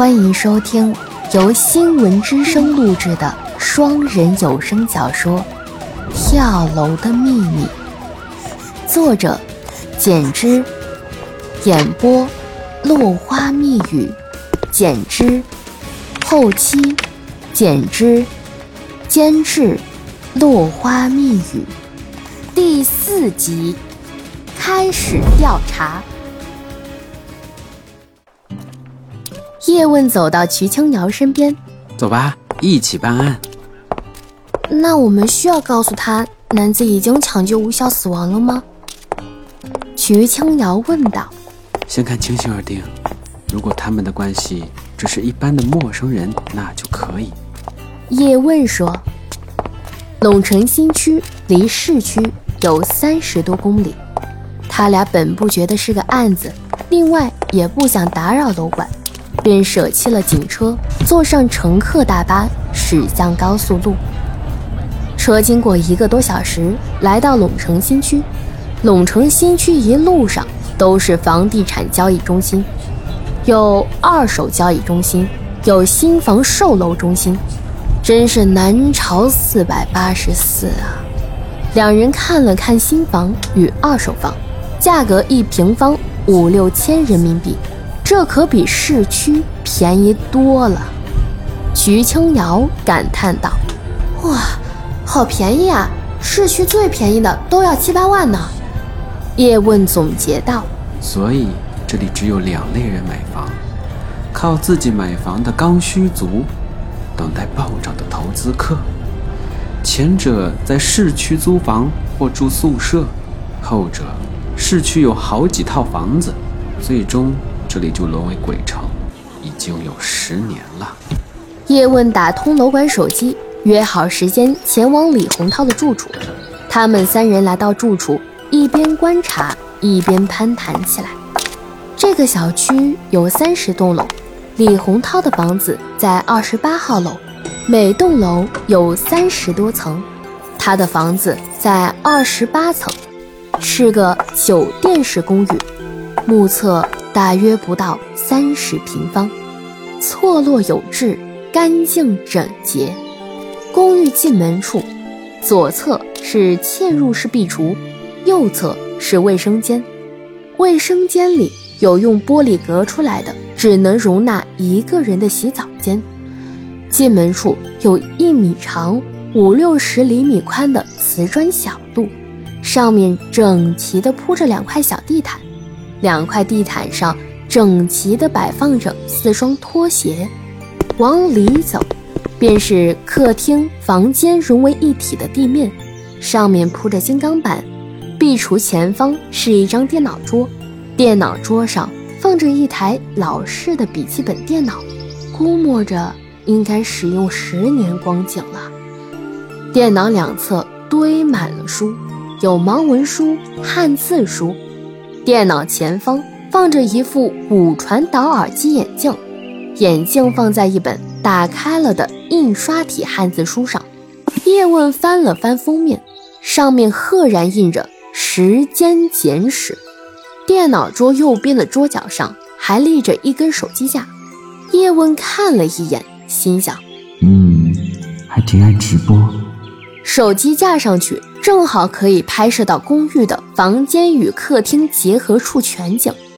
欢迎收听由新闻之声录制的双人有声小说《跳楼的秘密》，作者简之，演播落花密语，简之，后期简之，监制落花密语，第四集开始调查。叶问走到瞿青瑶身边，走吧，一起办案。那我们需要告诉他男子已经抢救无效死亡了吗？瞿青瑶问道。先看情形而定。如果他们的关系只是一般的陌生人，那就可以。叶问说。陇城新区离市区有三十多公里，他俩本不觉得是个案子，另外也不想打扰楼管。便舍弃了警车，坐上乘客大巴驶向高速路。车经过一个多小时，来到陇城新区。陇城新区一路上都是房地产交易中心，有二手交易中心，有新房售楼中心，真是南朝四百八十四啊！两人看了看新房与二手房，价格一平方五六千人民币。这可比市区便宜多了，徐青瑶感叹道：“哇，好便宜啊！市区最便宜的都要七八万呢。”叶问总结道：“所以这里只有两类人买房，靠自己买房的刚需族，等待暴涨的投资客。前者在市区租房或住宿舍，后者市区有好几套房子，最终。”这里就沦为鬼城，已经有十年了。叶问打通楼管手机，约好时间前往李洪涛的住处。他们三人来到住处，一边观察一边攀谈起来。这个小区有三十栋楼，李洪涛的房子在二十八号楼，每栋楼有三十多层，他的房子在二十八层，是个酒店式公寓。目测。大约不到三十平方，错落有致，干净整洁。公寓进门处，左侧是嵌入式壁橱，右侧是卫生间。卫生间里有用玻璃隔出来的，只能容纳一个人的洗澡间。进门处有一米长、五六十厘米宽的瓷砖小路，上面整齐地铺着两块小地毯。两块地毯上整齐地摆放着四双拖鞋，往里走，便是客厅、房间融为一体的地面，上面铺着金刚板。壁橱前方是一张电脑桌，电脑桌上放着一台老式的笔记本电脑，估摸着应该使用十年光景了。电脑两侧堆满了书，有盲文书、汉字书。电脑前方放着一副骨传导耳机眼镜，眼镜放在一本打开了的印刷体汉字书上。叶问翻了翻封面，上面赫然印着《时间简史》。电脑桌右边的桌角上还立着一根手机架。叶问看了一眼，心想：嗯，还挺爱直播。手机架上去。正好可以拍摄到公寓的房间与客厅结合处全景。